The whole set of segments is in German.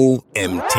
OMT.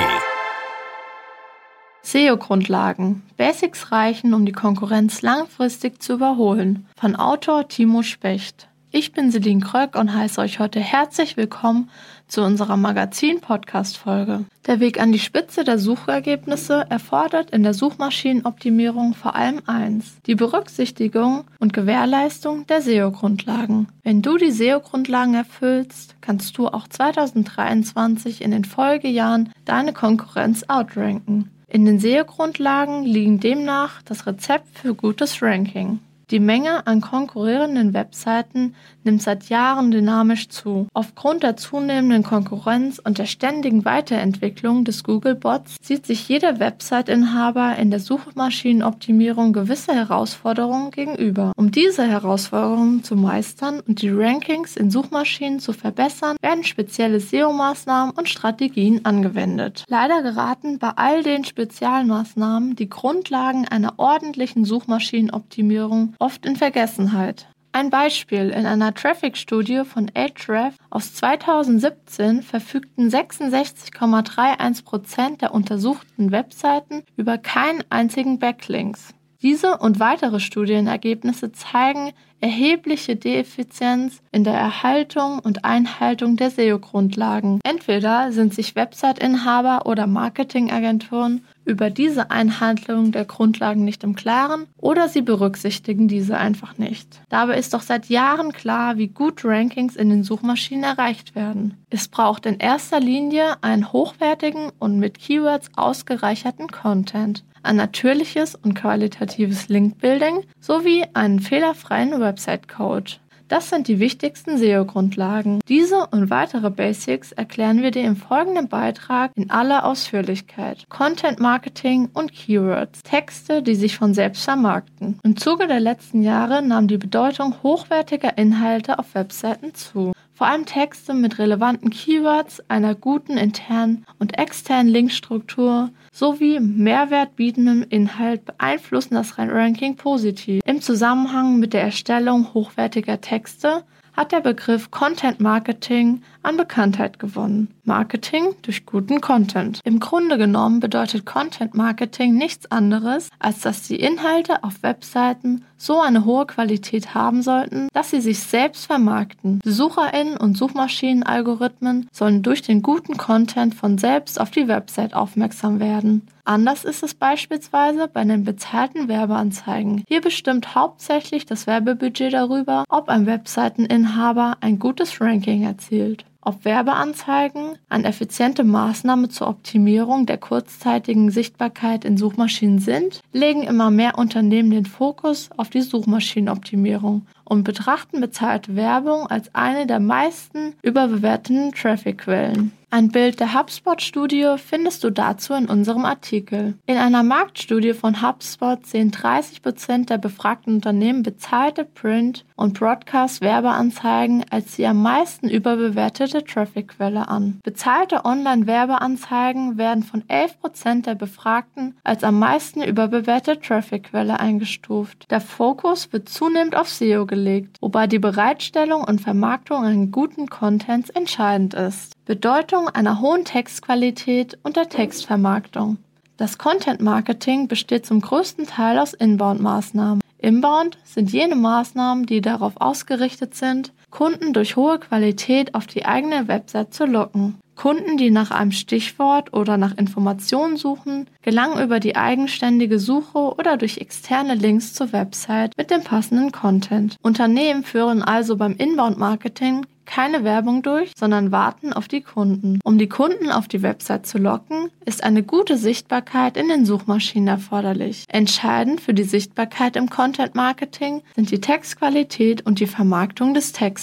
SEO-Grundlagen. Basics reichen, um die Konkurrenz langfristig zu überholen. Von Autor Timo Specht. Ich bin Celine Kröck und heiße euch heute herzlich willkommen zu unserer Magazin-Podcast-Folge. Der Weg an die Spitze der Suchergebnisse erfordert in der Suchmaschinenoptimierung vor allem eins, die Berücksichtigung und Gewährleistung der SEO-Grundlagen. Wenn du die SEO-Grundlagen erfüllst, kannst du auch 2023 in den Folgejahren deine Konkurrenz outranken. In den SEO-Grundlagen liegen demnach das Rezept für gutes Ranking. Die Menge an konkurrierenden Webseiten nimmt seit Jahren dynamisch zu. Aufgrund der zunehmenden Konkurrenz und der ständigen Weiterentwicklung des Google-Bots sieht sich jeder Website-Inhaber in der Suchmaschinenoptimierung gewisse Herausforderungen gegenüber. Um diese Herausforderungen zu meistern und die Rankings in Suchmaschinen zu verbessern, werden spezielle SEO-Maßnahmen und Strategien angewendet. Leider geraten bei all den Spezialmaßnahmen die Grundlagen einer ordentlichen Suchmaschinenoptimierung oft in Vergessenheit. Ein Beispiel. In einer Traffic-Studie von Ahrefs aus 2017 verfügten 66,31% der untersuchten Webseiten über keinen einzigen Backlinks. Diese und weitere Studienergebnisse zeigen erhebliche Deeffizienz in der Erhaltung und Einhaltung der SEO-Grundlagen. Entweder sind sich Website-Inhaber oder Marketingagenturen über diese Einhaltung der Grundlagen nicht im Klaren oder sie berücksichtigen diese einfach nicht. Dabei ist doch seit Jahren klar, wie gut Rankings in den Suchmaschinen erreicht werden. Es braucht in erster Linie einen hochwertigen und mit Keywords ausgereicherten Content ein natürliches und qualitatives Linkbuilding sowie einen fehlerfreien Website-Code. Das sind die wichtigsten SEO-Grundlagen. Diese und weitere Basics erklären wir dir im folgenden Beitrag in aller Ausführlichkeit. Content Marketing und Keywords. Texte, die sich von selbst vermarkten. Im Zuge der letzten Jahre nahm die Bedeutung hochwertiger Inhalte auf Webseiten zu. Vor allem Texte mit relevanten Keywords, einer guten internen und externen Linkstruktur sowie mehrwertbietendem Inhalt beeinflussen das Ranking positiv. Im Zusammenhang mit der Erstellung hochwertiger Texte hat der Begriff Content Marketing an Bekanntheit gewonnen. Marketing durch guten Content. Im Grunde genommen bedeutet Content Marketing nichts anderes, als dass die Inhalte auf Webseiten so eine hohe Qualität haben sollten, dass sie sich selbst vermarkten. Besucherinnen und Suchmaschinenalgorithmen sollen durch den guten Content von selbst auf die Website aufmerksam werden. Anders ist es beispielsweise bei den bezahlten Werbeanzeigen. Hier bestimmt hauptsächlich das Werbebudget darüber, ob ein Webseiteninhaber ein gutes Ranking erzielt. Ob Werbeanzeigen eine effiziente Maßnahme zur Optimierung der kurzzeitigen Sichtbarkeit in Suchmaschinen sind, legen immer mehr Unternehmen den Fokus auf die Suchmaschinenoptimierung und betrachten bezahlte Werbung als eine der meisten überbewerteten Traffic-Quellen. Ein Bild der HubSpot-Studie findest du dazu in unserem Artikel. In einer Marktstudie von HubSpot sehen 30% der befragten Unternehmen bezahlte Print- und Broadcast-Werbeanzeigen als die am meisten überbewertete Traffic-Quelle an. Bezahlte Online-Werbeanzeigen werden von 11% der Befragten als am meisten überbewertete Traffic-Quelle eingestuft. Der Fokus wird zunehmend auf SEO gelegt, wobei die Bereitstellung und Vermarktung an guten Contents entscheidend ist. Bedeutung einer hohen Textqualität und der Textvermarktung. Das Content Marketing besteht zum größten Teil aus Inbound-Maßnahmen. Inbound sind jene Maßnahmen, die darauf ausgerichtet sind, Kunden durch hohe Qualität auf die eigene Website zu locken. Kunden, die nach einem Stichwort oder nach Informationen suchen, gelangen über die eigenständige Suche oder durch externe Links zur Website mit dem passenden Content. Unternehmen führen also beim Inbound-Marketing keine Werbung durch, sondern warten auf die Kunden. Um die Kunden auf die Website zu locken, ist eine gute Sichtbarkeit in den Suchmaschinen erforderlich. Entscheidend für die Sichtbarkeit im Content Marketing sind die Textqualität und die Vermarktung des Textes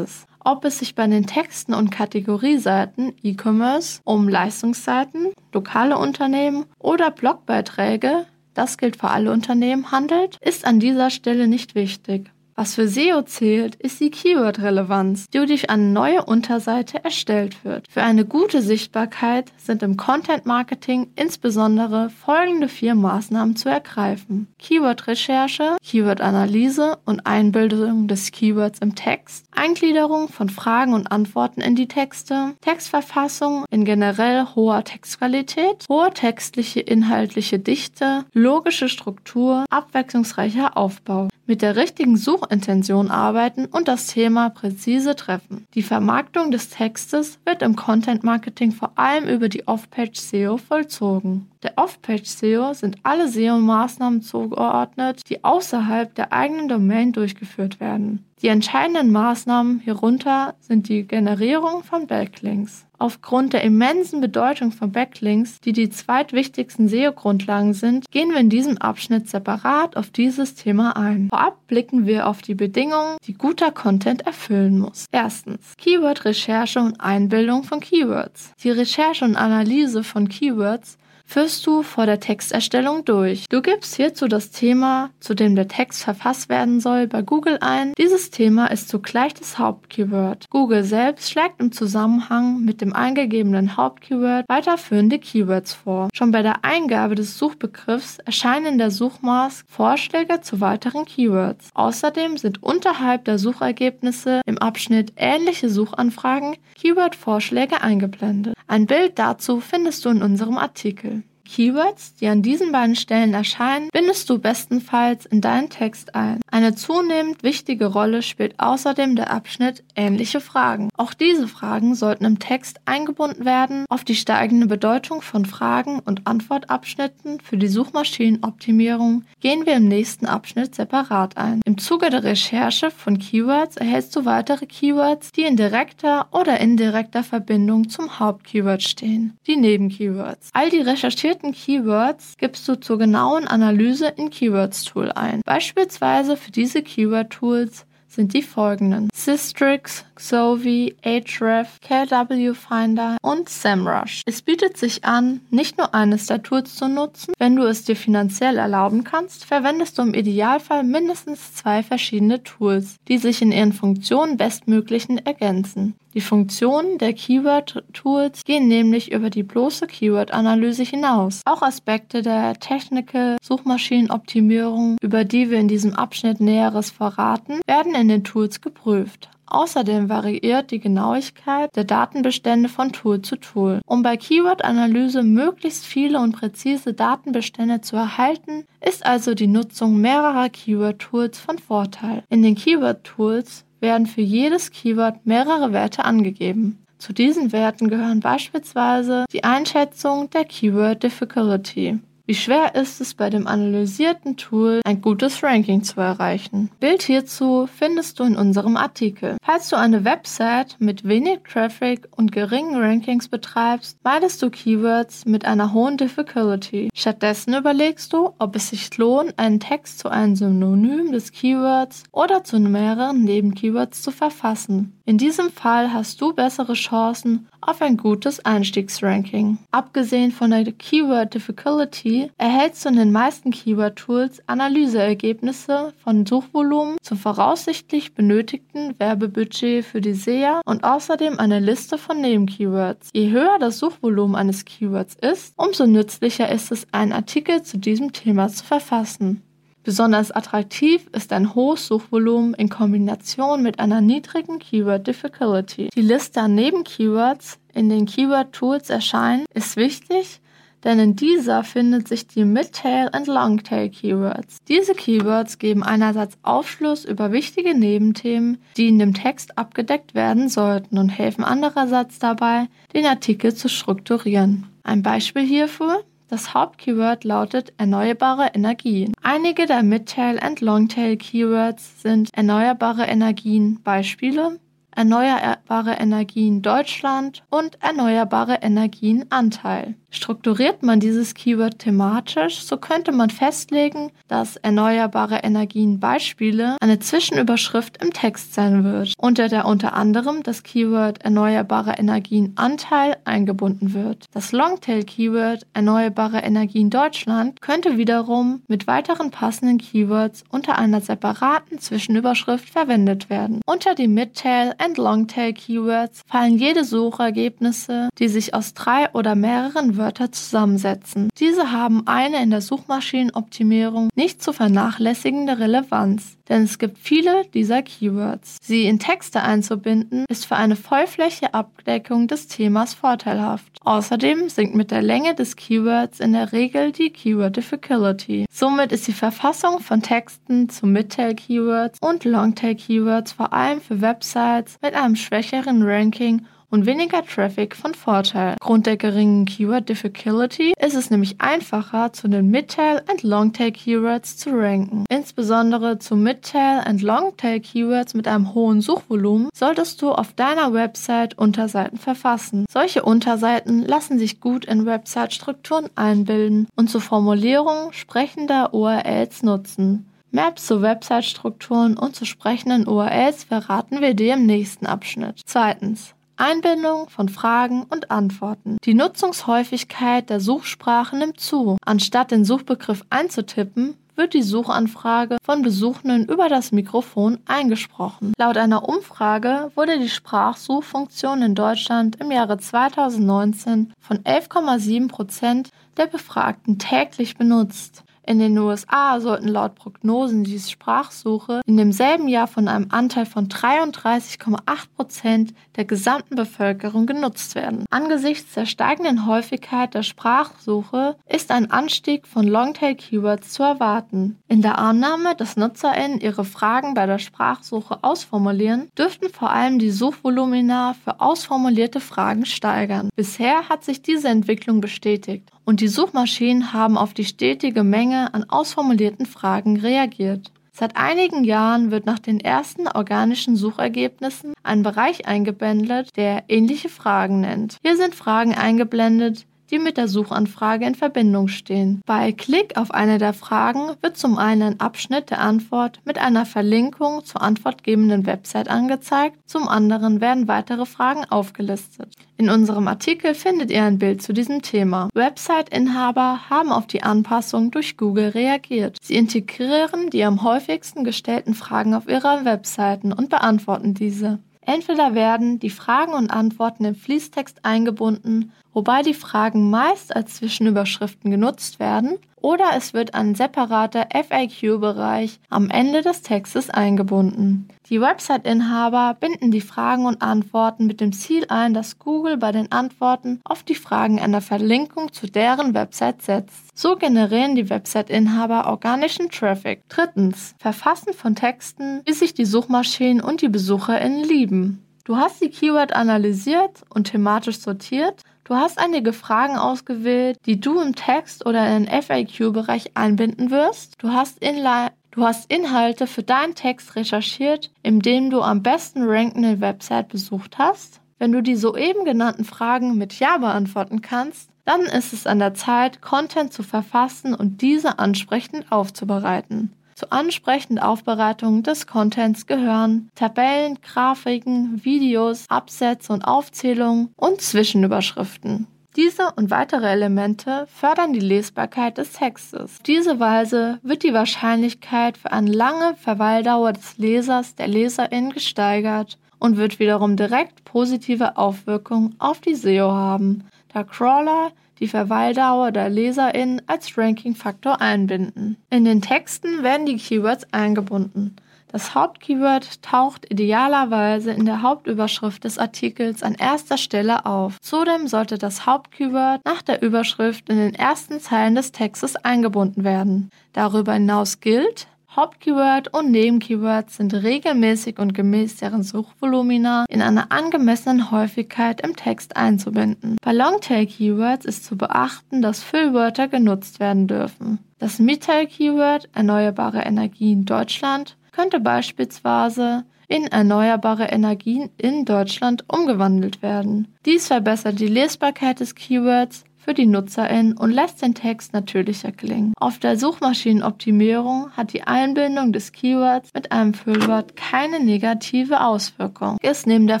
ob es sich bei den Texten und Kategorieseiten E-Commerce um Leistungsseiten, lokale Unternehmen oder Blogbeiträge, das gilt für alle Unternehmen, handelt, ist an dieser Stelle nicht wichtig. Was für SEO zählt, ist die Keyword-Relevanz, die durch eine neue Unterseite erstellt wird. Für eine gute Sichtbarkeit sind im Content-Marketing insbesondere folgende vier Maßnahmen zu ergreifen. Keyword-Recherche, Keyword-Analyse und Einbildung des Keywords im Text, Eingliederung von Fragen und Antworten in die Texte, Textverfassung in generell hoher Textqualität, hohe textliche inhaltliche Dichte, logische Struktur, abwechslungsreicher Aufbau. Mit der richtigen Suchintention arbeiten und das Thema präzise treffen. Die Vermarktung des Textes wird im Content Marketing vor allem über die Off-Page SEO vollzogen. Der Off-Page SEO sind alle SEO-Maßnahmen zugeordnet, die außerhalb der eigenen Domain durchgeführt werden. Die entscheidenden Maßnahmen hierunter sind die Generierung von Backlinks. Aufgrund der immensen Bedeutung von Backlinks, die die zweitwichtigsten SEO-Grundlagen sind, gehen wir in diesem Abschnitt separat auf dieses Thema ein. Vorab blicken wir auf die Bedingungen, die guter Content erfüllen muss. Erstens Keyword-Recherche und Einbildung von Keywords. Die Recherche und Analyse von Keywords führst du vor der Texterstellung durch. Du gibst hierzu das Thema, zu dem der Text verfasst werden soll, bei Google ein. Dieses Thema ist zugleich das Hauptkeyword. Google selbst schlägt im Zusammenhang mit dem eingegebenen Hauptkeyword weiterführende Keywords vor. Schon bei der Eingabe des Suchbegriffs erscheinen in der Suchmask Vorschläge zu weiteren Keywords. Außerdem sind unterhalb der Suchergebnisse im Abschnitt ähnliche Suchanfragen Keyword-Vorschläge eingeblendet. Ein Bild dazu findest du in unserem Artikel. Keywords, die an diesen beiden Stellen erscheinen, bindest du bestenfalls in deinen Text ein. Eine zunehmend wichtige Rolle spielt außerdem der Abschnitt ähnliche Fragen. Auch diese Fragen sollten im Text eingebunden werden. Auf die steigende Bedeutung von Fragen und Antwortabschnitten für die Suchmaschinenoptimierung gehen wir im nächsten Abschnitt separat ein. Im Zuge der Recherche von Keywords erhältst du weitere Keywords, die in direkter oder indirekter Verbindung zum Hauptkeyword stehen, die Nebenkeywords. All die recherchierten gesuchten Keywords gibst du zur genauen Analyse in Keywords Tool ein. Beispielsweise für diese Keyword Tools sind die folgenden: Systrix, Xovi, Ahrefs, KW Finder und SEMrush. Es bietet sich an, nicht nur eines der Tools zu nutzen. Wenn du es dir finanziell erlauben kannst, verwendest du im Idealfall mindestens zwei verschiedene Tools, die sich in ihren Funktionen bestmöglichen ergänzen. Die Funktionen der Keyword-Tools gehen nämlich über die bloße Keyword-Analyse hinaus. Auch Aspekte der Technical Suchmaschinenoptimierung, über die wir in diesem Abschnitt Näheres verraten, werden in den Tools geprüft. Außerdem variiert die Genauigkeit der Datenbestände von Tool zu Tool. Um bei Keyword-Analyse möglichst viele und präzise Datenbestände zu erhalten, ist also die Nutzung mehrerer Keyword-Tools von Vorteil. In den Keyword-Tools werden für jedes Keyword mehrere Werte angegeben. Zu diesen Werten gehören beispielsweise die Einschätzung der Keyword Difficulty. Wie schwer ist es bei dem analysierten Tool, ein gutes Ranking zu erreichen? Bild hierzu findest du in unserem Artikel. Falls du eine Website mit wenig Traffic und geringen Rankings betreibst, meidest du Keywords mit einer hohen Difficulty. Stattdessen überlegst du, ob es sich lohnt, einen Text zu einem Synonym des Keywords oder zu mehreren Nebenkeywords zu verfassen. In diesem Fall hast du bessere Chancen auf ein gutes Einstiegsranking. Abgesehen von der Keyword Difficulty erhältst du in den meisten Keyword Tools Analyseergebnisse von Suchvolumen zum voraussichtlich benötigten Werbebudget für die SEA und außerdem eine Liste von Nebenkeywords. Je höher das Suchvolumen eines Keywords ist, umso nützlicher ist es, einen Artikel zu diesem Thema zu verfassen. Besonders attraktiv ist ein hohes Suchvolumen in Kombination mit einer niedrigen Keyword Difficulty. Die Liste an Nebenkeywords in den Keyword Tools erscheinen, ist wichtig, denn in dieser findet sich die Midtail und Longtail Keywords. Diese Keywords geben einerseits Aufschluss über wichtige Nebenthemen, die in dem Text abgedeckt werden sollten und helfen andererseits dabei, den Artikel zu strukturieren. Ein Beispiel hierfür das Hauptkeyword lautet erneuerbare Energien. Einige der Midtail- und Longtail-Keywords sind erneuerbare Energien. Beispiele erneuerbare Energien Deutschland und erneuerbare Energien Anteil. Strukturiert man dieses Keyword thematisch, so könnte man festlegen, dass erneuerbare Energien Beispiele eine Zwischenüberschrift im Text sein wird, unter der unter anderem das Keyword erneuerbare Energien Anteil eingebunden wird. Das Longtail-Keyword erneuerbare Energien Deutschland könnte wiederum mit weiteren passenden Keywords unter einer separaten Zwischenüberschrift verwendet werden. Unter die Midtail and Longtail Keywords fallen jede Suchergebnisse, die sich aus drei oder mehreren Wörtern zusammensetzen. Diese haben eine in der Suchmaschinenoptimierung nicht zu vernachlässigende Relevanz, denn es gibt viele dieser Keywords. Sie in Texte einzubinden, ist für eine vollfläche Abdeckung des Themas vorteilhaft. Außerdem sinkt mit der Länge des Keywords in der Regel die Keyword Difficulty. Somit ist die Verfassung von Texten zu Midtail Keywords und Longtail Keywords vor allem für Websites mit einem schwächeren Ranking und weniger Traffic von Vorteil. Grund der geringen Keyword Difficulty ist es nämlich einfacher, zu den Midtail und Longtail Keywords zu ranken. Insbesondere zu Midtail und Longtail Keywords mit einem hohen Suchvolumen solltest du auf deiner Website Unterseiten verfassen. Solche Unterseiten lassen sich gut in Website-Strukturen einbilden und zur Formulierung sprechender URLs nutzen. Mehr zu Website-Strukturen und zu sprechenden URLs verraten wir dir im nächsten Abschnitt. Zweitens. Einbindung von Fragen und Antworten. Die Nutzungshäufigkeit der Suchsprache nimmt zu. Anstatt den Suchbegriff einzutippen, wird die Suchanfrage von Besuchenden über das Mikrofon eingesprochen. Laut einer Umfrage wurde die Sprachsuchfunktion in Deutschland im Jahre 2019 von 11,7 Prozent der Befragten täglich benutzt. In den USA sollten laut Prognosen die Sprachsuche in demselben Jahr von einem Anteil von 33,8 Prozent der gesamten Bevölkerung genutzt werden. Angesichts der steigenden Häufigkeit der Sprachsuche ist ein Anstieg von Longtail-Keywords zu erwarten. In der Annahme, dass NutzerInnen ihre Fragen bei der Sprachsuche ausformulieren, dürften vor allem die Suchvolumina für ausformulierte Fragen steigern. Bisher hat sich diese Entwicklung bestätigt und die Suchmaschinen haben auf die stetige Menge an ausformulierten Fragen reagiert. Seit einigen Jahren wird nach den ersten organischen Suchergebnissen ein Bereich eingeblendet, der ähnliche Fragen nennt. Hier sind Fragen eingeblendet, die mit der Suchanfrage in Verbindung stehen. Bei Klick auf eine der Fragen wird zum einen ein Abschnitt der Antwort mit einer Verlinkung zur antwortgebenden Website angezeigt, zum anderen werden weitere Fragen aufgelistet. In unserem Artikel findet ihr ein Bild zu diesem Thema. Website-Inhaber haben auf die Anpassung durch Google reagiert. Sie integrieren die am häufigsten gestellten Fragen auf ihrer Webseiten und beantworten diese. Entweder werden die Fragen und Antworten im Fließtext eingebunden, wobei die Fragen meist als Zwischenüberschriften genutzt werden, oder es wird ein separater FAQ-Bereich am Ende des Textes eingebunden. Die Website-Inhaber binden die Fragen und Antworten mit dem Ziel ein, dass Google bei den Antworten auf die Fragen eine Verlinkung zu deren Website setzt. So generieren die Website-Inhaber organischen Traffic. Drittens. Verfassen von Texten, wie sich die Suchmaschinen und die BesucherInnen lieben. Du hast die Keyword analysiert und thematisch sortiert Du hast einige Fragen ausgewählt, die du im Text oder in den FAQ-Bereich einbinden wirst. Du hast, Inli du hast Inhalte für deinen Text recherchiert, indem du am besten rankende Website besucht hast. Wenn du die soeben genannten Fragen mit Ja beantworten kannst, dann ist es an der Zeit, Content zu verfassen und diese ansprechend aufzubereiten. Zur ansprechenden Aufbereitung des Contents gehören Tabellen, Grafiken, Videos, Absätze und Aufzählungen und Zwischenüberschriften. Diese und weitere Elemente fördern die Lesbarkeit des Textes. Auf diese Weise wird die Wahrscheinlichkeit für eine lange Verweildauer des Lesers, der Leserin gesteigert und wird wiederum direkt positive Auswirkungen auf die SEO haben, da Crawler die Verweildauer der LeserInnen als Ranking-Faktor einbinden. In den Texten werden die Keywords eingebunden. Das Hauptkeyword taucht idealerweise in der Hauptüberschrift des Artikels an erster Stelle auf. Zudem sollte das Hauptkeyword nach der Überschrift in den ersten Zeilen des Textes eingebunden werden. Darüber hinaus gilt, Hauptkeyword und Nebenkeywords sind regelmäßig und gemäß deren Suchvolumina in einer angemessenen Häufigkeit im Text einzubinden. Bei Longtail-Keywords ist zu beachten, dass Füllwörter genutzt werden dürfen. Das Midtail-Keyword Erneuerbare Energien Deutschland könnte beispielsweise in erneuerbare Energien in Deutschland umgewandelt werden. Dies verbessert die Lesbarkeit des Keywords für die Nutzerin und lässt den Text natürlicher klingen. Auf der Suchmaschinenoptimierung hat die Einbindung des Keywords mit einem Füllwort keine negative Auswirkung. Ist neben der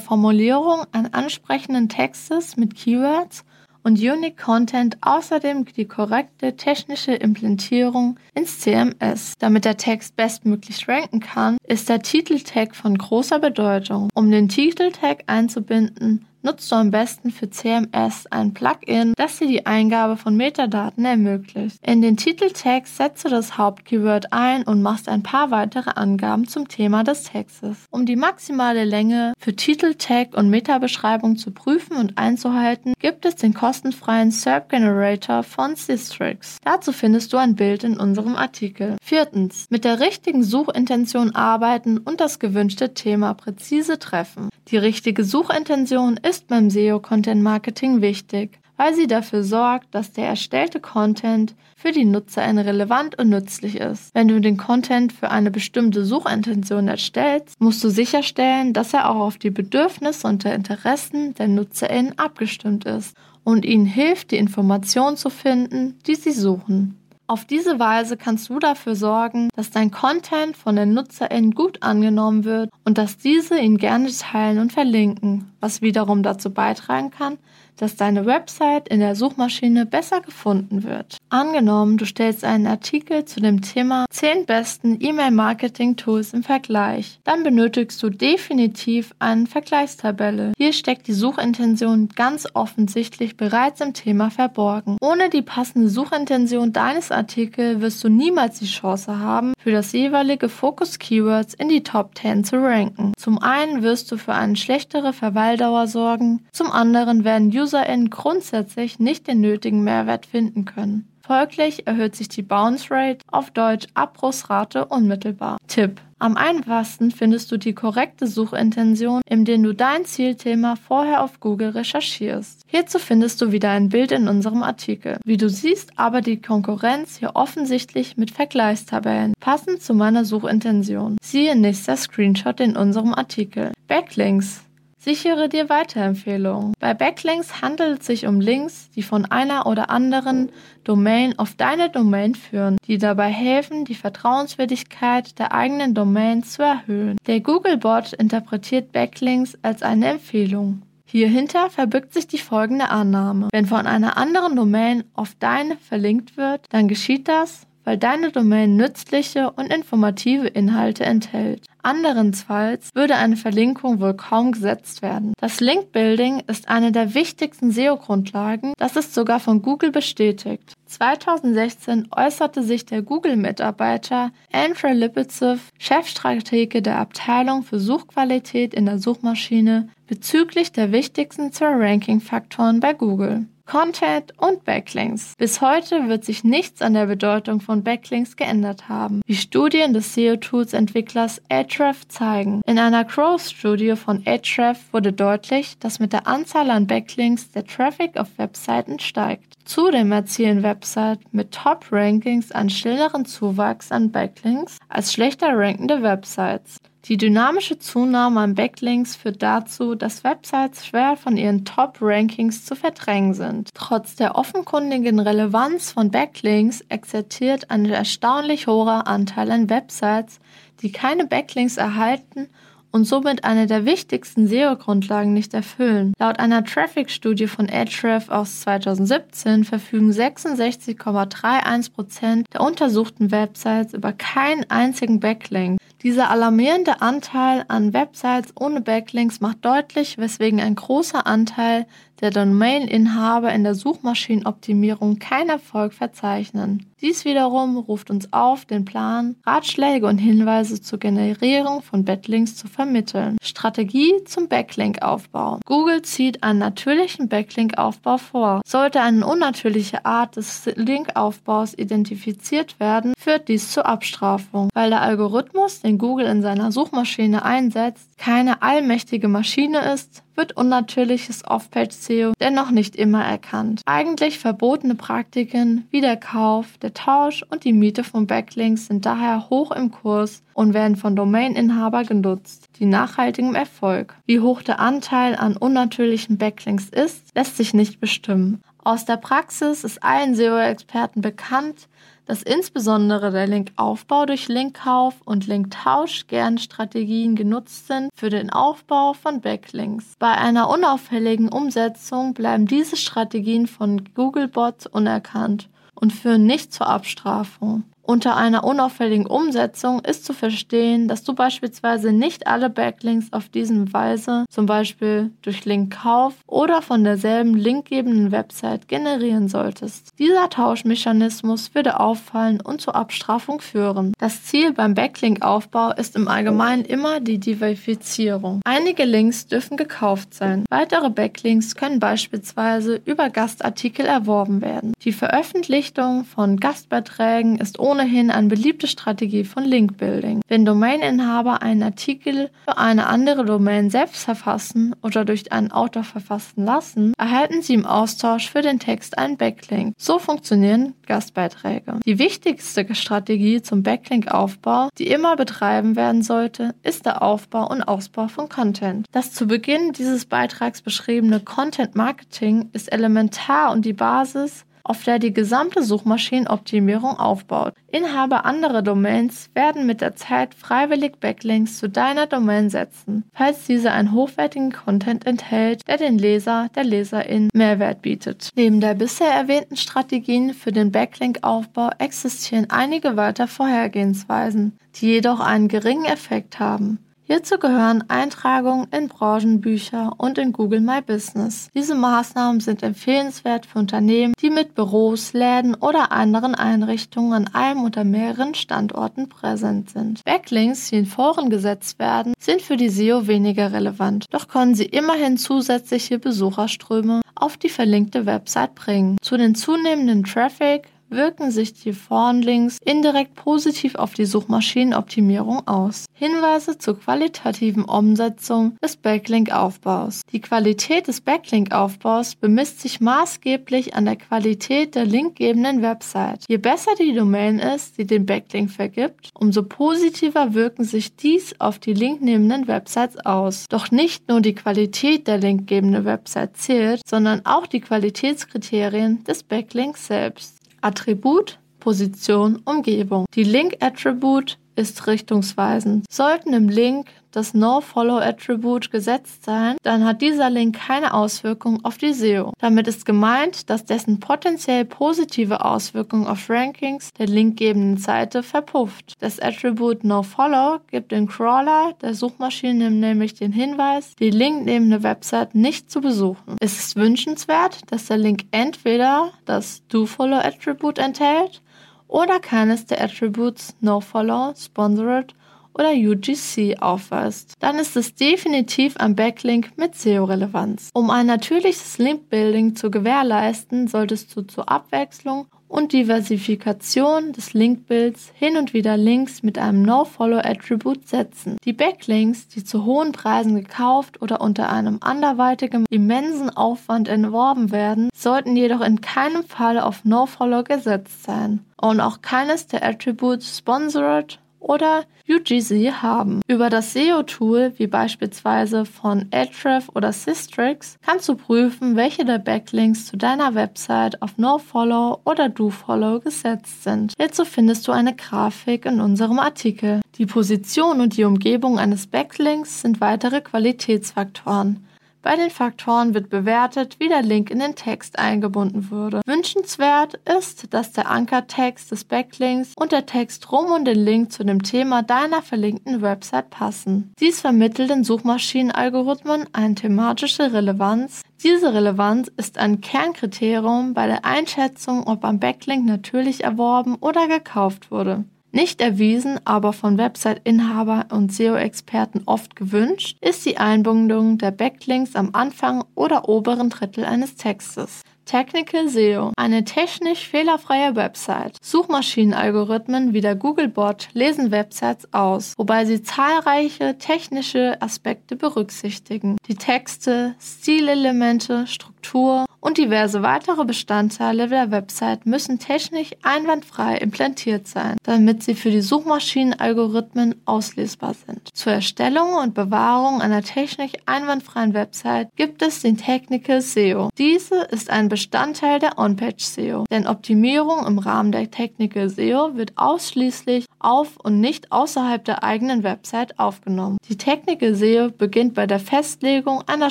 Formulierung an ansprechenden Textes mit Keywords und Unique Content außerdem die korrekte technische Implementierung ins CMS. Damit der Text bestmöglich ranken kann, ist der Titeltag von großer Bedeutung. Um den Titeltag einzubinden, nutzt du am besten für CMS ein Plugin, das dir die Eingabe von Metadaten ermöglicht. In den Titeltext setzt du das Hauptkeyword ein und machst ein paar weitere Angaben zum Thema des Textes. Um die maximale Länge für Titeltag und Metabeschreibung zu prüfen und einzuhalten, gibt es den kostenfreien SERP Generator von Systrix. Dazu findest du ein Bild in unserem Artikel. Viertens. Mit der richtigen Suchintention arbeiten und das gewünschte Thema präzise treffen. Die richtige Suchintention ist beim SEO-Content-Marketing wichtig, weil sie dafür sorgt, dass der erstellte Content für die Nutzerin relevant und nützlich ist. Wenn du den Content für eine bestimmte Suchintention erstellst, musst du sicherstellen, dass er auch auf die Bedürfnisse und die Interessen der Nutzerin abgestimmt ist und ihnen hilft, die Informationen zu finden, die sie suchen. Auf diese Weise kannst du dafür sorgen, dass dein Content von den NutzerInnen gut angenommen wird und dass diese ihn gerne teilen und verlinken, was wiederum dazu beitragen kann, dass deine Website in der Suchmaschine besser gefunden wird. Angenommen, du stellst einen Artikel zu dem Thema 10 besten E-Mail-Marketing-Tools im Vergleich. Dann benötigst du definitiv eine Vergleichstabelle. Hier steckt die Suchintention ganz offensichtlich bereits im Thema verborgen. Ohne die passende Suchintention deines Artikels wirst du niemals die Chance haben, für das jeweilige Fokus-Keywords in die Top 10 zu ranken. Zum einen wirst du für eine schlechtere Verweildauer sorgen, zum anderen werden UserInnen grundsätzlich nicht den nötigen Mehrwert finden können. Folglich erhöht sich die Bounce Rate, auf Deutsch Abbruchsrate, unmittelbar. Tipp. Am einfachsten findest du die korrekte Suchintention, indem du dein Zielthema vorher auf Google recherchierst. Hierzu findest du wieder ein Bild in unserem Artikel. Wie du siehst, aber die Konkurrenz hier offensichtlich mit Vergleichstabellen, passend zu meiner Suchintention. Siehe nächster Screenshot in unserem Artikel. Backlinks. Sichere dir Weiterempfehlungen. Bei Backlinks handelt es sich um Links, die von einer oder anderen Domain auf deine Domain führen, die dabei helfen, die Vertrauenswürdigkeit der eigenen Domain zu erhöhen. Der Googlebot interpretiert Backlinks als eine Empfehlung. Hierhinter verbirgt sich die folgende Annahme. Wenn von einer anderen Domain auf deine verlinkt wird, dann geschieht das, weil deine Domain nützliche und informative Inhalte enthält. Anderenfalls würde eine Verlinkung wohl kaum gesetzt werden. Das Link-Building ist eine der wichtigsten SEO-Grundlagen, das ist sogar von Google bestätigt. 2016 äußerte sich der Google-Mitarbeiter Andrew Lipitzev, Chefstratege der Abteilung für Suchqualität in der Suchmaschine, bezüglich der wichtigsten zwei Ranking-Faktoren bei Google. Content und Backlinks. Bis heute wird sich nichts an der Bedeutung von Backlinks geändert haben, wie Studien des SEO-Tools-Entwicklers Ahrefs zeigen. In einer Growth-Studie von Ahrefs wurde deutlich, dass mit der Anzahl an Backlinks der Traffic auf Webseiten steigt. Zudem erzielen Websites mit Top-Rankings einen stilleren Zuwachs an Backlinks als schlechter rankende Websites. Die dynamische Zunahme an Backlinks führt dazu, dass Websites schwer von ihren Top-Rankings zu verdrängen sind. Trotz der offenkundigen Relevanz von Backlinks existiert ein erstaunlich hoher Anteil an Websites, die keine Backlinks erhalten und somit eine der wichtigsten SEO-Grundlagen nicht erfüllen. Laut einer Traffic-Studie von Ahrefs aus 2017 verfügen 66,31% der untersuchten Websites über keinen einzigen Backlink. Dieser alarmierende Anteil an Websites ohne Backlinks macht deutlich, weswegen ein großer Anteil der Domain-Inhaber in der Suchmaschinenoptimierung keinen Erfolg verzeichnen. Dies wiederum ruft uns auf, den Plan, Ratschläge und Hinweise zur Generierung von Backlinks zu vermitteln. Strategie zum Backlink-Aufbau. Google zieht einen natürlichen Backlink-Aufbau vor. Sollte eine unnatürliche Art des Linkaufbaus identifiziert werden, führt dies zur Abstrafung. Weil der Algorithmus, den Google in seiner Suchmaschine einsetzt, keine allmächtige Maschine ist, wird unnatürliches Off-Page-SEO dennoch nicht immer erkannt. Eigentlich verbotene Praktiken wie der Kauf, der Tausch und die Miete von Backlinks sind daher hoch im Kurs und werden von Domaininhaber genutzt, die nachhaltigem Erfolg. Wie hoch der Anteil an unnatürlichen Backlinks ist, lässt sich nicht bestimmen. Aus der Praxis ist allen SEO-Experten bekannt, dass insbesondere der Linkaufbau durch Linkkauf und Linktausch gern Strategien genutzt sind für den Aufbau von Backlinks. Bei einer unauffälligen Umsetzung bleiben diese Strategien von Googlebots unerkannt und führen nicht zur Abstrafung. Unter einer unauffälligen Umsetzung ist zu verstehen, dass du beispielsweise nicht alle Backlinks auf diese Weise, zum Beispiel durch Linkkauf oder von derselben linkgebenden Website generieren solltest. Dieser Tauschmechanismus würde auffallen und zur Abstrafung führen. Das Ziel beim Backlink-Aufbau ist im Allgemeinen immer die Diversifizierung. Einige Links dürfen gekauft sein. Weitere Backlinks können beispielsweise über Gastartikel erworben werden. Die Veröffentlichung von Gastbeiträgen ist ohne ohnehin eine beliebte Strategie von Linkbuilding. Wenn Domaininhaber einen Artikel für eine andere Domain selbst verfassen oder durch einen Autor verfassen lassen, erhalten sie im Austausch für den Text einen Backlink. So funktionieren Gastbeiträge. Die wichtigste Strategie zum Backlink-Aufbau, die immer betreiben werden sollte, ist der Aufbau und Ausbau von Content. Das zu Beginn dieses Beitrags beschriebene Content Marketing ist elementar und die Basis auf der die gesamte Suchmaschinenoptimierung aufbaut. Inhaber anderer Domains werden mit der Zeit freiwillig Backlinks zu deiner Domain setzen, falls diese einen hochwertigen Content enthält, der den Leser, der Leserin Mehrwert bietet. Neben der bisher erwähnten Strategien für den Backlink-Aufbau existieren einige weitere Vorhergehensweisen, die jedoch einen geringen Effekt haben. Hierzu gehören Eintragungen in Branchenbücher und in Google My Business. Diese Maßnahmen sind empfehlenswert für Unternehmen, die mit Büros, Läden oder anderen Einrichtungen an einem oder mehreren Standorten präsent sind. Backlinks, die in Foren gesetzt werden, sind für die SEO weniger relevant, doch können sie immerhin zusätzliche Besucherströme auf die verlinkte Website bringen. Zu den zunehmenden Traffic wirken sich die Vornlinks indirekt positiv auf die Suchmaschinenoptimierung aus. Hinweise zur qualitativen Umsetzung des Backlink-Aufbaus. Die Qualität des Backlink-Aufbaus bemisst sich maßgeblich an der Qualität der linkgebenden Website. Je besser die Domain ist, die den Backlink vergibt, umso positiver wirken sich dies auf die linknehmenden Websites aus. Doch nicht nur die Qualität der linkgebenden Website zählt, sondern auch die Qualitätskriterien des Backlinks selbst. Attribut, Position, Umgebung. Die Link-Attribute ist richtungsweisend. Sollten im Link das No-Follow-Attribut gesetzt sein, dann hat dieser Link keine Auswirkung auf die SEO. Damit ist gemeint, dass dessen potenziell positive Auswirkung auf Rankings der linkgebenden Seite verpufft. Das Attribut No-Follow gibt dem Crawler der Suchmaschine nämlich den Hinweis, die linknehmende Website nicht zu besuchen. Es ist wünschenswert, dass der Link entweder das Do-Follow-Attribut enthält oder keines der Attributes NoFollow, Sponsored oder UGC aufweist, dann ist es definitiv ein Backlink mit SEO-Relevanz. Um ein natürliches Link-Building zu gewährleisten, solltest du zur Abwechslung und Diversifikation des Linkbilds hin und wieder Links mit einem No-Follow-Attribut setzen. Die Backlinks, die zu hohen Preisen gekauft oder unter einem anderweitigen immensen Aufwand erworben werden, sollten jedoch in keinem Fall auf No-Follow gesetzt sein und auch keines der Attributes Sponsored oder UGC haben. Über das SEO-Tool, wie beispielsweise von Ahrefs oder Systrix, kannst du prüfen, welche der Backlinks zu deiner Website auf NoFollow oder DoFollow gesetzt sind. Hierzu findest du eine Grafik in unserem Artikel. Die Position und die Umgebung eines Backlinks sind weitere Qualitätsfaktoren. Bei den Faktoren wird bewertet, wie der Link in den Text eingebunden würde. Wünschenswert ist, dass der Ankertext des Backlinks und der Text rum und den Link zu dem Thema deiner verlinkten Website passen. Dies vermittelt den Suchmaschinenalgorithmen eine thematische Relevanz. Diese Relevanz ist ein Kernkriterium bei der Einschätzung, ob ein Backlink natürlich erworben oder gekauft wurde. Nicht erwiesen, aber von Website-Inhaber und SEO-Experten oft gewünscht, ist die Einbindung der Backlinks am Anfang oder oberen Drittel eines Textes. Technical SEO, eine technisch fehlerfreie Website. Suchmaschinenalgorithmen wie der Googlebot lesen Websites aus, wobei sie zahlreiche technische Aspekte berücksichtigen. Die Texte, Stilelemente, Struktur und diverse weitere Bestandteile der Website müssen technisch einwandfrei implantiert sein, damit sie für die Suchmaschinenalgorithmen auslesbar sind. Zur Erstellung und Bewahrung einer technisch einwandfreien Website gibt es den Technical SEO. Diese ist ein Bestandteil der On-Page SEO, denn Optimierung im Rahmen der Technical SEO wird ausschließlich auf und nicht außerhalb der eigenen Website aufgenommen. Die Technical SEO beginnt bei der Festlegung einer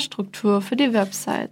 Struktur für die Website.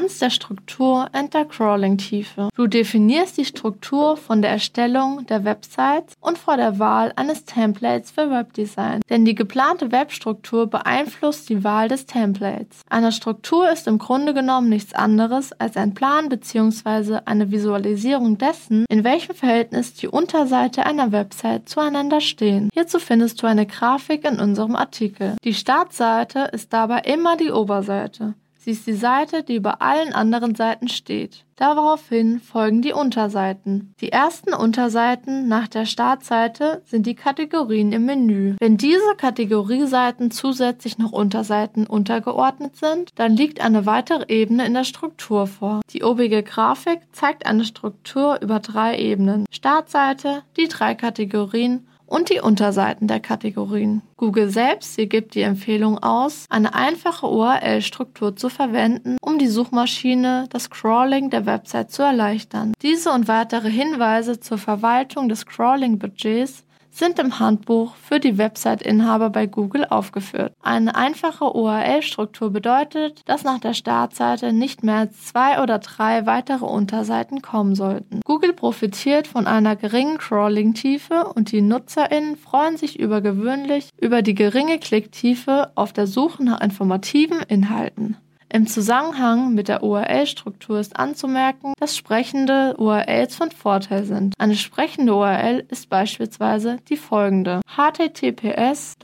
Relevanz der Struktur and der Crawling-Tiefe. Du definierst die Struktur von der Erstellung der Websites und vor der Wahl eines Templates für Webdesign, denn die geplante Webstruktur beeinflusst die Wahl des Templates. Eine Struktur ist im Grunde genommen nichts anderes als ein Plan bzw. eine Visualisierung dessen, in welchem Verhältnis die Unterseite einer Website zueinander stehen. Hierzu findest du eine Grafik in unserem Artikel. Die Startseite ist dabei immer die Oberseite. Sie ist die Seite, die über allen anderen Seiten steht. Daraufhin folgen die Unterseiten. Die ersten Unterseiten nach der Startseite sind die Kategorien im Menü. Wenn diese Kategorieseiten zusätzlich noch Unterseiten untergeordnet sind, dann liegt eine weitere Ebene in der Struktur vor. Die obige Grafik zeigt eine Struktur über drei Ebenen. Startseite, die drei Kategorien und die Unterseiten der Kategorien. Google selbst sie gibt die Empfehlung aus, eine einfache URL-Struktur zu verwenden, um die Suchmaschine das Crawling der Website zu erleichtern. Diese und weitere Hinweise zur Verwaltung des Crawling-Budgets sind im Handbuch für die Website-Inhaber bei Google aufgeführt. Eine einfache URL-Struktur bedeutet, dass nach der Startseite nicht mehr als zwei oder drei weitere Unterseiten kommen sollten. Google profitiert von einer geringen Crawling-Tiefe und die NutzerInnen freuen sich übergewöhnlich über die geringe Klicktiefe auf der Suche nach informativen Inhalten. Im Zusammenhang mit der URL-Struktur ist anzumerken, dass sprechende URLs von Vorteil sind. Eine sprechende URL ist beispielsweise die folgende: https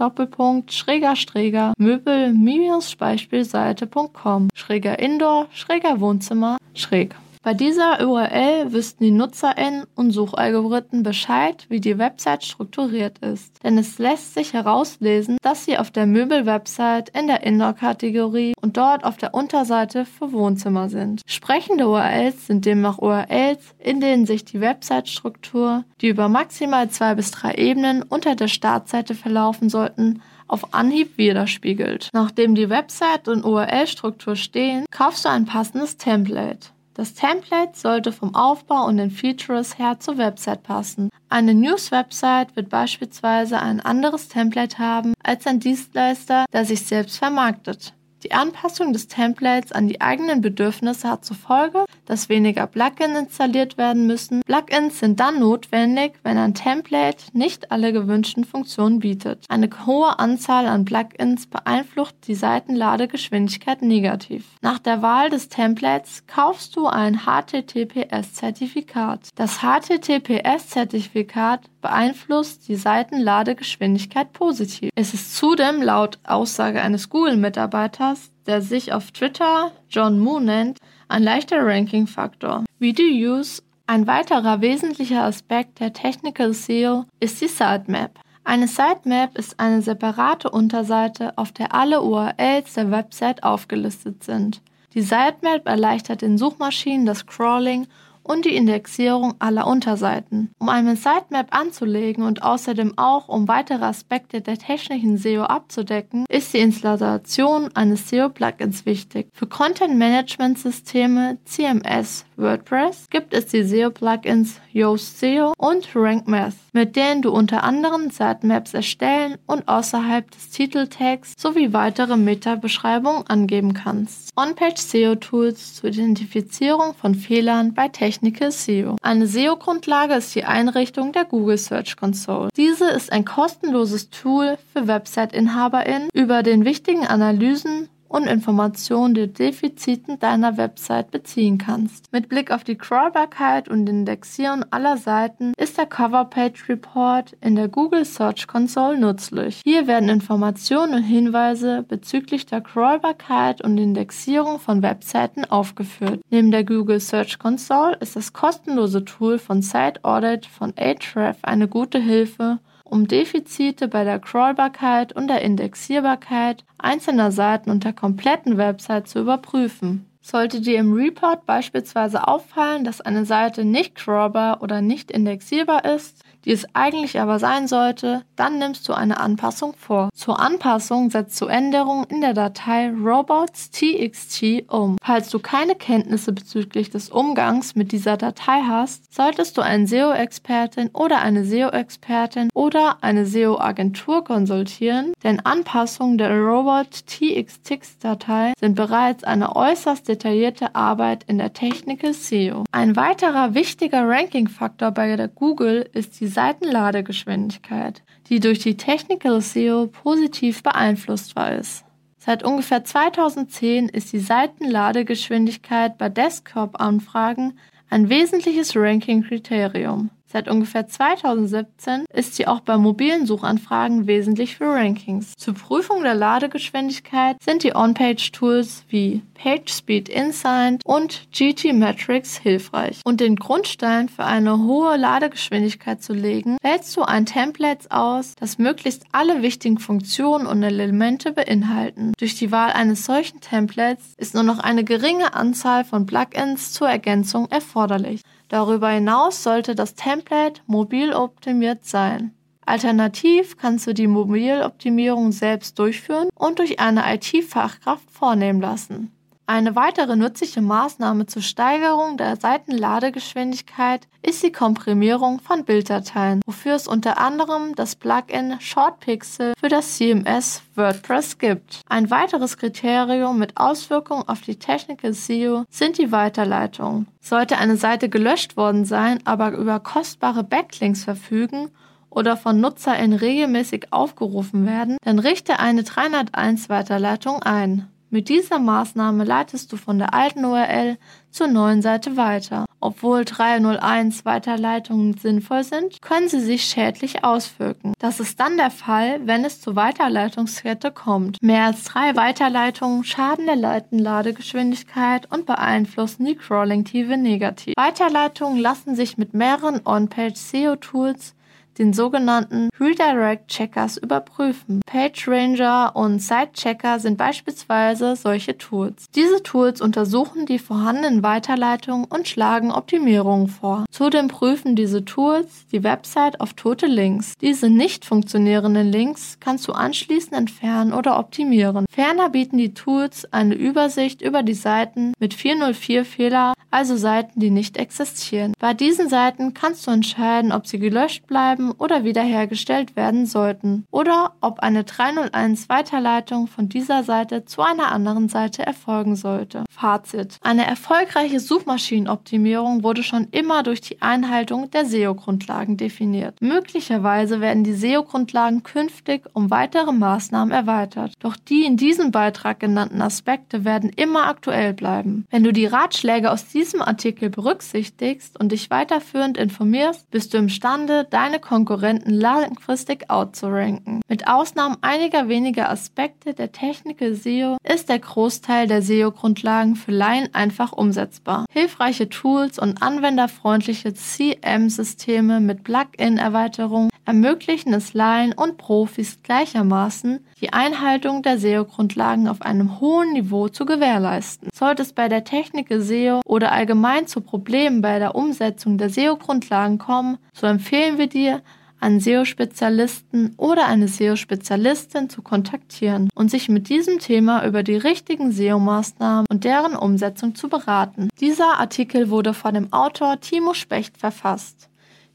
schräger schräger möbel-beispielseite.com schräger Indoor schräger Wohnzimmer schräg. Bei dieser URL wüssten die NutzerInnen und Suchalgorithmen Bescheid, wie die Website strukturiert ist. Denn es lässt sich herauslesen, dass sie auf der Möbel-Website in der Indoor-Kategorie und dort auf der Unterseite für Wohnzimmer sind. Sprechende URLs sind demnach URLs, in denen sich die Website-Struktur, die über maximal zwei bis drei Ebenen unter der Startseite verlaufen sollten, auf Anhieb widerspiegelt. Nachdem die Website und URL-Struktur stehen, kaufst du ein passendes Template. Das Template sollte vom Aufbau und den Features her zur Website passen. Eine News-Website wird beispielsweise ein anderes Template haben als ein Dienstleister, der sich selbst vermarktet. Die Anpassung des Templates an die eigenen Bedürfnisse hat zur Folge, dass weniger Plugins installiert werden müssen. Plugins sind dann notwendig, wenn ein Template nicht alle gewünschten Funktionen bietet. Eine hohe Anzahl an Plugins beeinflusst die Seitenladegeschwindigkeit negativ. Nach der Wahl des Templates kaufst du ein HTTPS-Zertifikat. Das HTTPS-Zertifikat beeinflusst die Seitenladegeschwindigkeit positiv. Es ist zudem laut Aussage eines Google-Mitarbeiters, der sich auf Twitter John Moo nennt, ein leichter Ranking-Faktor. Video Use ein weiterer wesentlicher Aspekt der Technical SEO ist die Sitemap. Eine Sitemap ist eine separate Unterseite, auf der alle URLs der Website aufgelistet sind. Die Sitemap erleichtert den Suchmaschinen das Crawling und die Indexierung aller Unterseiten. Um eine Sitemap anzulegen und außerdem auch um weitere Aspekte der technischen SEO abzudecken, ist die Installation eines SEO-Plugins wichtig. Für Content-Management-Systeme CMS WordPress gibt es die SEO-Plugins Yoast SEO und Rank Math, mit denen du unter anderem Sitemaps erstellen und außerhalb des Titeltags sowie weitere Meta-Beschreibungen angeben kannst. On-Page SEO-Tools zur Identifizierung von Fehlern bei Technical SEO. Eine SEO-Grundlage ist die Einrichtung der Google Search Console. Diese ist ein kostenloses Tool für Website-InhaberInnen über den wichtigen Analysen und Informationen der Defiziten deiner Website beziehen kannst. Mit Blick auf die Crawlbarkeit und Indexierung aller Seiten ist der Cover Page Report in der Google Search Console nützlich. Hier werden Informationen und Hinweise bezüglich der Crawlbarkeit und Indexierung von Webseiten aufgeführt. Neben der Google Search Console ist das kostenlose Tool von Site Audit von Ahrefs eine gute Hilfe, um Defizite bei der Crawlbarkeit und der Indexierbarkeit einzelner Seiten und der kompletten Website zu überprüfen. Sollte dir im Report beispielsweise auffallen, dass eine Seite nicht crawlbar oder nicht indexierbar ist, die es eigentlich aber sein sollte, dann nimmst du eine Anpassung vor. Zur Anpassung setzt du Änderungen in der Datei robots.txt um. Falls du keine Kenntnisse bezüglich des Umgangs mit dieser Datei hast, solltest du einen SEO-Expertin oder eine SEO-Expertin oder eine SEO-Agentur konsultieren, denn Anpassungen der robot.txt-Datei sind bereits eine äußerst detaillierte Arbeit in der Technical SEO. Ein weiterer wichtiger Ranking-Faktor bei der Google ist die Seitenladegeschwindigkeit, die durch die Technical SEO positiv beeinflusst ist. Seit ungefähr 2010 ist die Seitenladegeschwindigkeit bei Desktop-Anfragen ein wesentliches Ranking-Kriterium. Seit ungefähr 2017 ist sie auch bei mobilen Suchanfragen wesentlich für Rankings. Zur Prüfung der Ladegeschwindigkeit sind die On-Page-Tools wie PageSpeed Insight und GTmetrix hilfreich. Und den Grundstein für eine hohe Ladegeschwindigkeit zu legen, wählst du ein Template aus, das möglichst alle wichtigen Funktionen und Elemente beinhalten. Durch die Wahl eines solchen Templates ist nur noch eine geringe Anzahl von Plugins zur Ergänzung erforderlich. Darüber hinaus sollte das Template mobil optimiert sein. Alternativ kannst du die Mobiloptimierung selbst durchführen und durch eine IT-Fachkraft vornehmen lassen. Eine weitere nützliche Maßnahme zur Steigerung der Seitenladegeschwindigkeit ist die Komprimierung von Bilddateien, wofür es unter anderem das Plugin ShortPixel für das CMS WordPress gibt. Ein weiteres Kriterium mit Auswirkungen auf die Technical SEO sind die Weiterleitungen. Sollte eine Seite gelöscht worden sein, aber über kostbare Backlinks verfügen oder von NutzerInnen regelmäßig aufgerufen werden, dann richte eine 301 Weiterleitung ein. Mit dieser Maßnahme leitest du von der alten URL zur neuen Seite weiter. Obwohl 301 Weiterleitungen sinnvoll sind, können sie sich schädlich auswirken. Das ist dann der Fall, wenn es zur Weiterleitungskette kommt. Mehr als drei Weiterleitungen schaden der Ladegeschwindigkeit und beeinflussen die Crawling-Tiefe negativ. Weiterleitungen lassen sich mit mehreren On-Page-SEO-Tools den sogenannten Redirect Checkers überprüfen. PageRanger und SiteChecker sind beispielsweise solche Tools. Diese Tools untersuchen die vorhandenen Weiterleitungen und schlagen Optimierungen vor. Zudem prüfen diese Tools die Website auf tote Links. Diese nicht funktionierenden Links kannst du anschließend entfernen oder optimieren. Ferner bieten die Tools eine Übersicht über die Seiten mit 404 Fehler, also Seiten, die nicht existieren. Bei diesen Seiten kannst du entscheiden, ob sie gelöscht bleiben bleiben oder wiederhergestellt werden sollten oder ob eine 301 Weiterleitung von dieser Seite zu einer anderen Seite erfolgen sollte. Fazit. Eine erfolgreiche Suchmaschinenoptimierung wurde schon immer durch die Einhaltung der SEO-Grundlagen definiert. Möglicherweise werden die SEO-Grundlagen künftig um weitere Maßnahmen erweitert. Doch die in diesem Beitrag genannten Aspekte werden immer aktuell bleiben. Wenn du die Ratschläge aus diesem Artikel berücksichtigst und dich weiterführend informierst, bist du imstande, deine Konkurrenten langfristig outzuranken. Mit Ausnahme einiger weniger Aspekte der Technical SEO ist der Großteil der SEO-Grundlagen für Laien einfach umsetzbar. Hilfreiche Tools und anwenderfreundliche CM-Systeme mit Plugin-Erweiterungen ermöglichen es Laien und Profis gleichermaßen, die Einhaltung der SEO-Grundlagen auf einem hohen Niveau zu gewährleisten. Sollte es bei der Technical SEO oder allgemein zu Problemen bei der Umsetzung der SEO-Grundlagen kommen, so empfehlen wir dir, einen SEO-Spezialisten oder eine SEO-Spezialistin zu kontaktieren und sich mit diesem Thema über die richtigen SEO-Maßnahmen und deren Umsetzung zu beraten. Dieser Artikel wurde von dem Autor Timo Specht verfasst.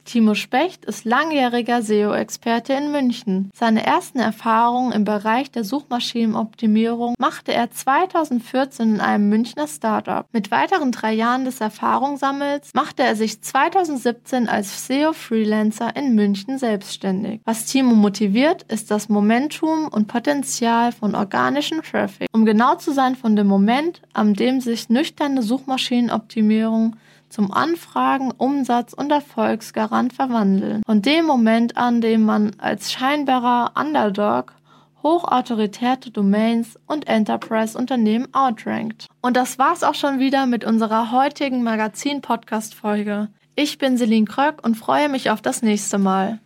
Timo Specht ist langjähriger SEO-Experte in München. Seine ersten Erfahrungen im Bereich der Suchmaschinenoptimierung machte er 2014 in einem Münchner Startup. Mit weiteren drei Jahren des Erfahrungssammels machte er sich 2017 als SEO-Freelancer in München selbstständig. Was Timo motiviert, ist das Momentum und Potenzial von organischen Traffic. Um genau zu sein von dem Moment, an dem sich nüchterne Suchmaschinenoptimierung zum Anfragen, Umsatz und Erfolgsgarant verwandeln. Von dem Moment an, dem man als scheinbarer Underdog hochautoritäre Domains und Enterprise-Unternehmen outrankt. Und das war's auch schon wieder mit unserer heutigen Magazin-Podcast-Folge. Ich bin Celine Kröck und freue mich auf das nächste Mal.